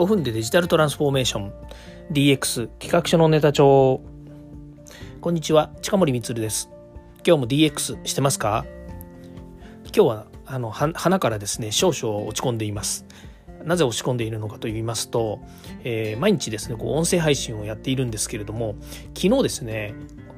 5分でデジタルトランスフォーメーション。DX 企画書のネタ帳。こんにちは近森光です。今日も DX してますか？今日はあの花からですね少々落ち込んでいます。なぜ落ち込んでいるのかと言いますと、えー、毎日ですねこう音声配信をやっているんですけれども昨日ですね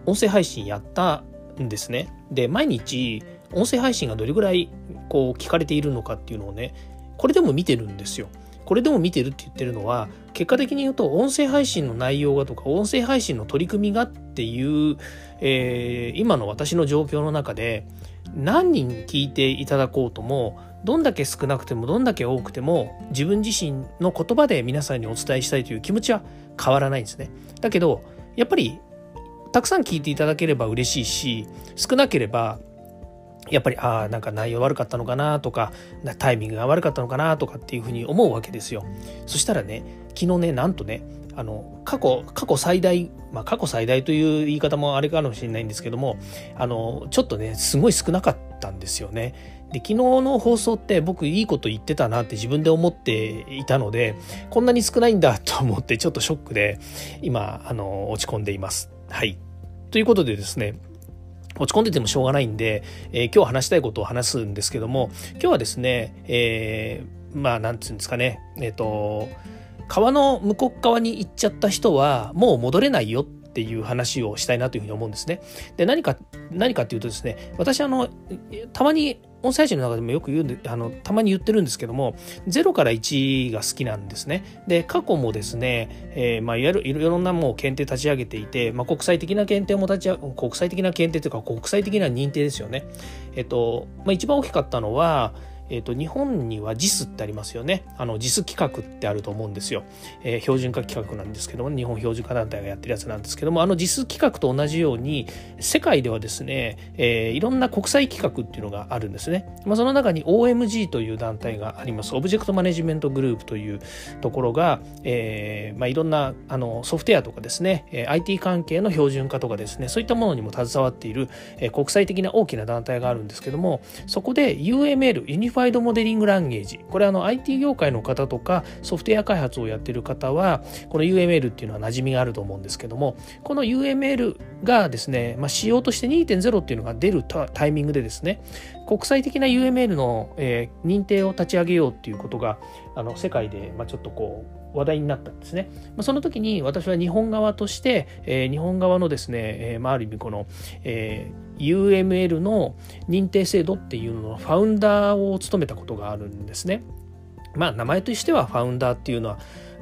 音声配信やったんですね。で毎日音声配信がどれぐらいこう聞かれているのかっていうのをねこれでも見てるんですよ。これでも見てるって言ってるのは結果的に言うと音声配信の内容がとか音声配信の取り組みがっていう、えー、今の私の状況の中で何人聞いていただこうともどんだけ少なくてもどんだけ多くても自分自身の言葉で皆さんにお伝えしたいという気持ちは変わらないんですね。だけどやっぱりたくさん聞いていただければ嬉しいし少なければやっぱりああなんか内容悪かったのかなとかタイミングが悪かったのかなとかっていうふうに思うわけですよ。そしたらね昨日ねなんとねあの過去過去最大まあ過去最大という言い方もあれかもしれないんですけどもあのちょっとねすごい少なかったんですよね。で昨日の放送って僕いいこと言ってたなって自分で思っていたのでこんなに少ないんだと思ってちょっとショックで今あの落ち込んでいます。はい。ということでですね落ち込んでてもしょうがないんで、えー、今日話したいことを話すんですけども今日はですね、えー、まあなんつうんですかねえっ、ー、と川の向こう側に行っちゃった人はもう戻れないよっていう話をしたいなというふうに思うんですね。で何か何かっていうとですね私あのたまに音声配信の中でもよく言うんであのたまに言ってるんですけども0から1が好きなんですね。で過去もですね、えーまあ、いわゆるいろんなもう検定立ち上げていて、まあ、国際的な検定も立ち上国際的な検定というか国際的な認定ですよね。えっとまあ、一番大きかったのはえーと、日本には JIS ってありますよね。あの JIS 企画ってあると思うんですよ、えー、標準化規格なんですけども、日本標準化団体がやってるやつなんですけども、あの JIS 企画と同じように、世界ではですね、えー、いろんな国際規格っていうのがあるんですね。まあ、その中に OMG という団体があります。 Object Management Group というところが、えーまあ、いろんなあのソフトウェアとかですね、IT 関係の標準化とかですね、そういったものにも携わっている、えー、国際的な大きな団体があるんですけども、そこで UML、ユニファイドモデリングランゲージこれあの IT 業界の方とかソフトウェア開発をやっている方はこの UML っていうのは馴染みがあると思うんですけどもこの UML がですね、まあ、仕様として2.0っていうのが出るタイミングでですね国際的な UML の、えー、認定を立ち上げようっていうことがあの世界で、まあ、ちょっとこう話題になったんですね。ま、その時に私は日本側として、えー、日本側のですね、えーまあ、ある意味この、えー、UML の認定制度っていうののファウンダーを務めたことがあるんですね。まあ名前としてはファウンダーっていうのは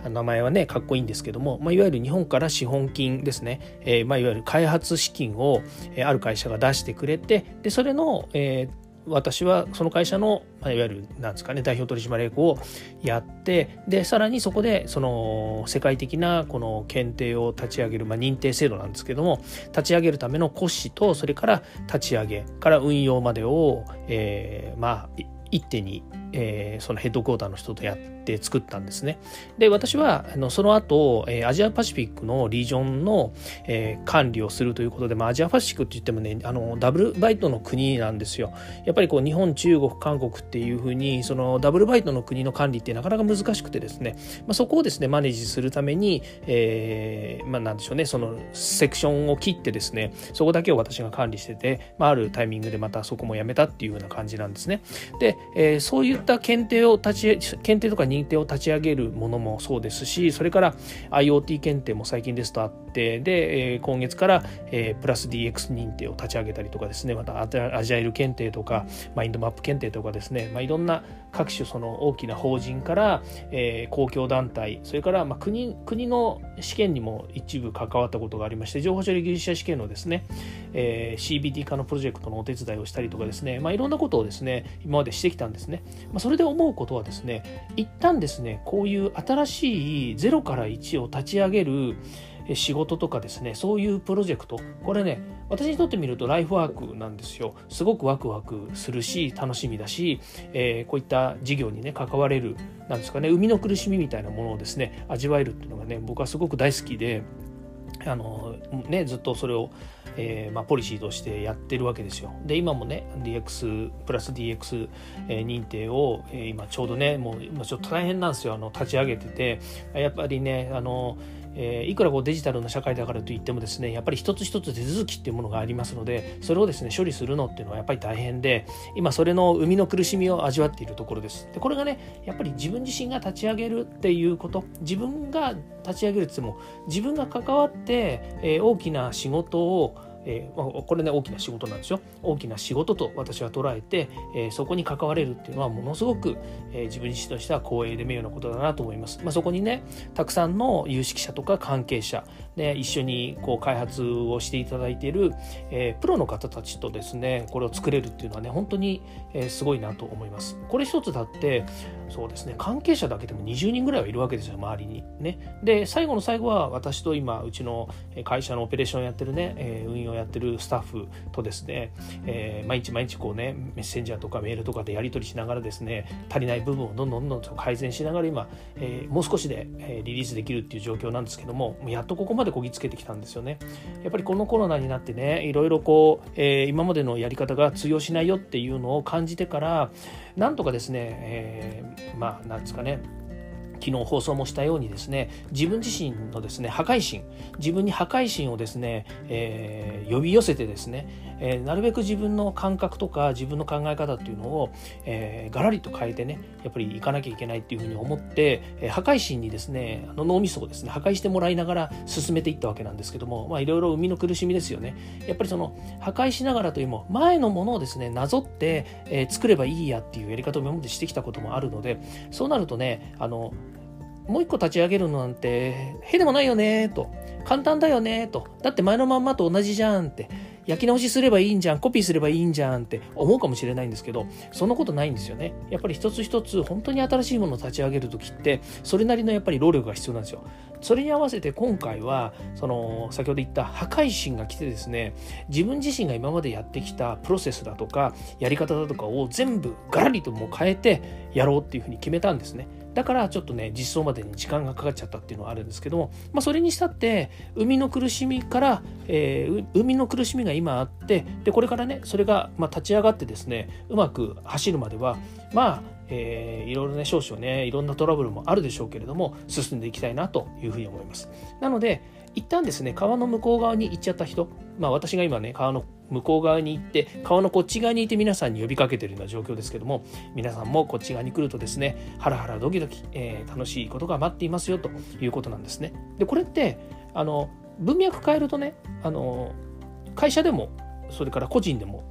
名前はねかっこいいんですけども、まあ、いわゆる日本から資本金ですね、えーまあ、いわゆる開発資金を、えー、ある会社が出してくれてでそれの、えー、私はその会社の、まあ、いわゆるなんですかね代表取締役をやってでさらにそこでその世界的なこの検定を立ち上げる、まあ、認定制度なんですけども立ち上げるための骨子とそれから立ち上げから運用までを、えー、まあ一手に、えー、そのヘッドクォーターの人とやって作ったんですね。で、私はあのその後、えー、アジアパシフィックのリージョンの、えー、管理をするということで、まあ、アジアパシフィックって言ってもね、あのダブルバイトの国なんですよ。やっぱりこう日本、中国、韓国っていうふうに、そのダブルバイトの国の管理ってなかなか難しくてですね、まあ、そこをですね、マネージするために、えー、まあなんでしょうね、そのセクションを切ってですね、そこだけを私が管理してて、まあ、あるタイミングでまたそこもやめたっていうような感じなんですね。で、えー、そういうった検定を立ち、検定とか認定を立ち上げるものもそうですしそれから IoT 検定も最近ですとあってで、えー、今月から、えー、プラス DX 認定を立ち上げたりとかですねまたアジャイル検定とかマインドマップ検定とかですね、まあ、いろんな各種その大きな法人から、えー、公共団体それからまあ国国の試験にも一部関わったことがありまして情報処理技術者試験のですね、えー、CBT 化のプロジェクトのお手伝いをしたりとかですね、まあ、いろんなことをですね今までしてきたんですね、まあ、それで思うことはですね一旦ですねこういう新しい0から1を立ち上げる仕事とかですねそういうプロジェクト。これね私にとってみるとライフワークなんですよ。すごくワクワクするし楽しみだし、えー、こういった事業にね関われるなんですかね生みの苦しみみたいなものをですね味わえるっていうのがね僕はすごく大好きであのね、ずっとそれを、えーまあ、ポリシーとしてやってるわけですよ。で今もね DX プラス DX、え、認定を、えー、今ちょうどねもう今ちょっと大変なんですよ。あの立ち上げてて。やっぱりねあのえー、いくらこうデジタルな社会だからといってもですねやっぱり一つ一つ手続きっていうものがありますのでそれをですね処理するのっていうのはやっぱり大変で今それの生みの苦しみを味わっているところです。でこれがねやっぱり自分自身が立ち上げるっていうこと自分が立ち上げるって言っても自分が関わって、えー、大きな仕事をえー、これね大きな仕事なんですよ。大きな仕事と私は捉えて、えー、そこに関われるっていうのはものすごく、えー、自分自身としては光栄で名誉なことだなと思います、まあ、そこにねたくさんの有識者とか関係者、ね、一緒にこう開発をしていただいている、えプロの方たちとですねこれを作れるっていうのはね本当に、えすごいなと思います。これ一つだってそうですね関係者だけでも20人ぐらいはいるわけですよ周りに。ね。で最後の最後は私と今うちの会社のオペレーションやってるね、え運用やってるスタッフとですね、えー、毎日毎日こうねメッセンジャーとかメールとかでやり取りしながらですね足りない部分をどんどんどんどん改善しながら今、えー、もう少しで、えリリースできるっていう状況なんですけどもやっとここまでこぎつけてきたんですよね。やっぱりこのコロナになってねいろいろこう、えー、今までのやり方が通用しないよっていうのを感じてからなんとかですね、え、まあなんですかね昨日放送もしたようにですね自分自身のですね破壊心自分に破壊心をですね、えー、呼び寄せてですね、えー、なるべく自分の感覚とか自分の考え方っていうのを、えー、ガラリと変えてねやっぱり行かなきゃいけないっていうふうに思って、えー、破壊心にですねあの脳みそをですね破壊してもらいながら進めていったわけなんですけどもまあいろいろ生みの苦しみですよねやっぱりその破壊しながらというも前のものをですねなぞって、えー、作ればいいやっていうやり方を今までしてきたこともあるのでそうなるとねあのもう一個立ち上げるのなんて、へでもないよねと。簡単だよねと。だって前のまんまと同じじゃんって。焼き直しすればいいんじゃん、コピーすればいいんじゃんって思うかもしれないんですけど、そんなことないんですよね。やっぱり一つ一つ本当に新しいものを立ち上げる時って、それなりのやっぱり労力が必要なんですよ。それに合わせて今回は、その先ほど言った破壊神が来てですね、自分自身が今までやってきたプロセスだとか、やり方だとかを全部ガラリともう変えてやろうっていうふうに決めたんですね。だからちょっとね実装までに時間がかかっちゃったっていうのはあるんですけども、まあ、それにしたって海の苦しみから、えー、海の苦しみが今あってでこれからねそれが、ま、立ち上がってですねうまく走るまではまあえー、いろいろね少々ねいろんなトラブルもあるでしょうけれども進んでいきたいなというふうに思います。なので一旦ですね川の向こう側に行っちゃった人まあ私が今ね川の向こう側に行って川のこっち側にいて皆さんに呼びかけてるような状況ですけども皆さんもこっち側に来るとですねハラハラドキドキ、えー、楽しいことが待っていますよということなんですね。でこれってあの文脈変えるとねあの会社でもそれから個人でも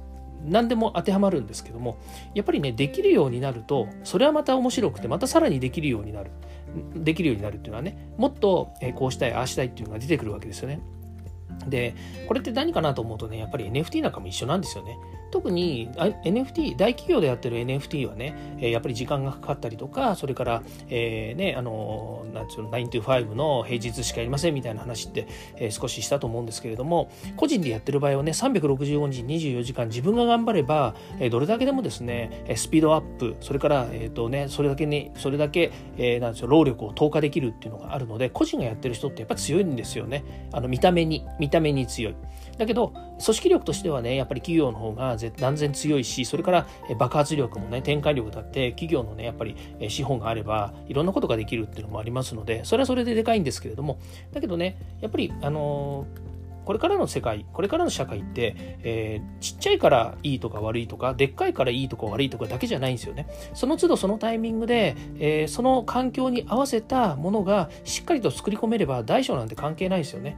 何でも当てはまるんですけどもやっぱりねできるようになるとそれはまた面白くてまたさらにできるようになるできるようになるっていうのはねもっとこうしたいああしたいっていうのが出てくるわけですよね。でこれって何かなと思うとねやっぱり NFT なんかも一緒なんですよね。特に NFT 大企業でやってる NFT はねやっぱり時間がかかったりとかそれから、えー、ねあのなんつうの9 to 5の平日しかやりませんみたいな話って、え、少ししたと思うんですけれども個人でやってる場合はね365日24時間自分が頑張れば、え、どれだけでもですねスピードアップそれから、えーとね、それだけにそれだけ、えー、なんですよ労力を投下できるっていうのがあるので個人がやってる人ってやっぱ強いんですよね。あの見た目に見た目に強い。だけど組織力としてはねやっぱり企業の方が断然強いしそれから爆発力もね展開力だって企業のねやっぱり資本があればいろんなことができるっていうのもありますのでそれはそれででかいんですけれどもだけどねやっぱりあのこれからの世界これからの社会って、えー、ちっちゃいからいいとか悪いとかでっかいからいいとか悪いとかだけじゃないんですよね。その都度そのタイミングで、えー、その環境に合わせたものがしっかりと作り込めれば大小なんて関係ないですよね、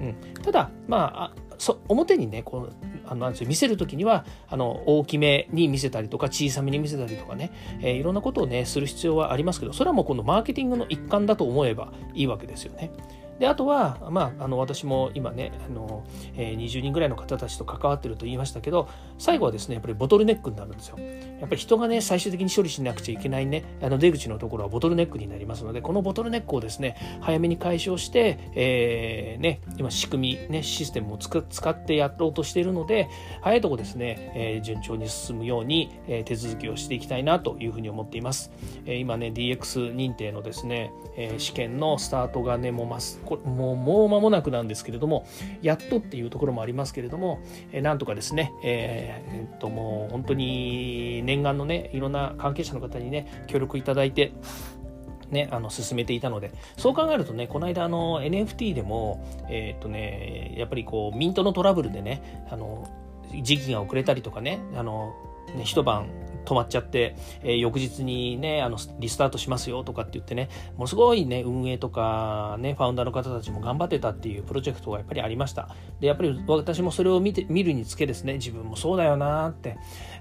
うん、ただまあそ表にねこうあのなんですよ見せる時にはあの大きめに見せたりとか小さめに見せたりとかね、えー、いろんなことをねする必要はありますけどそれはもうこのマーケティングの一環だと思えばいいわけですよね。であとは、まあ、あの私も今ねあの、えー、20人ぐらいの方たちと関わってると言いましたけど最後はですねやっぱりボトルネックになるんですよ。やっぱり人がね最終的に処理しなくちゃいけないね。あの出口のところはボトルネックになりますのでこのボトルネックをですね早めに解消して、えー、ね、今仕組み、ね、システムを使ってやろうとしているので早いとこですね、えー、順調に進むように、えー、手続きをしていきたいなというふうに思っています、えー、今ね DX 認定のですね、えー、試験のスタートがねもうますこもうもう間もなくなんですけれどもやっとっていうところもありますけれども、えー、なんとかですね、えー、えっともう本当に念願のねいろんな関係者の方にね協力いただいてね、あの進めていたのでそう考えるとねこの間あの NFT でもえー、っとねやっぱりこうミントのトラブルでねあの時期が遅れたりとかねあのね一晩止まっちゃって、えー、翌日にね、あの、リスタートしますよとかって言ってね、ものすごいね、運営とかね、ファウンダーの方たちも頑張ってたっていうプロジェクトがやっぱりありました。で、やっぱり私もそれを見て、見るにつけですね、自分もそうだよなって、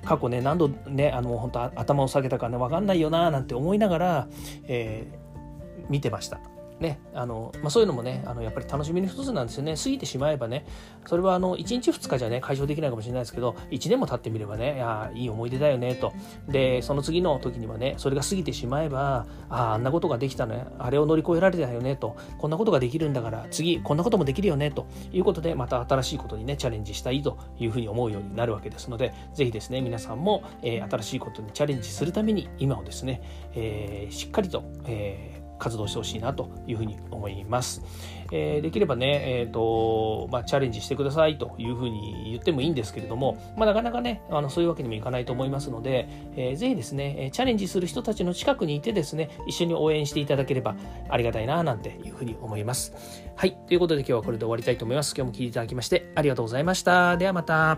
過去ね、何度ね、あの、本当頭を下げたかね、わかんないよななんて思いながら、えー、見てました。ね、あの、まあ、そういうのもね、あの、やっぱり楽しみの一つなんですよね。過ぎてしまえばね、それはあの、1日2日じゃね、解消できないかもしれないですけど、1年も経ってみればね、いや、いい思い出だよね、と。で、その次の時にはね、それが過ぎてしまえば、ああ、あんなことができたね、あれを乗り越えられたよね、と。こんなことができるんだから、次、こんなこともできるよね、ということで、また新しいことにね、チャレンジしたいというふうに思うようになるわけですので、ぜひですね、皆さんも、えー、新しいことにチャレンジするために、今をですね、えー、しっかりと、えー活動してほしいなというふうに思います。えー、できればね、えーとまあ、チャレンジしてくださいというふうに言ってもいいんですけれども、まあ、なかなかねあのそういうわけにもいかないと思いますので、えー、ぜひですねチャレンジする人たちの近くにいてですね一緒に応援していただければありがたいななんていうふうに思います。はいということで今日はこれで終わりたいと思います。今日も聞いていただきましてありがとうございました。ではまた。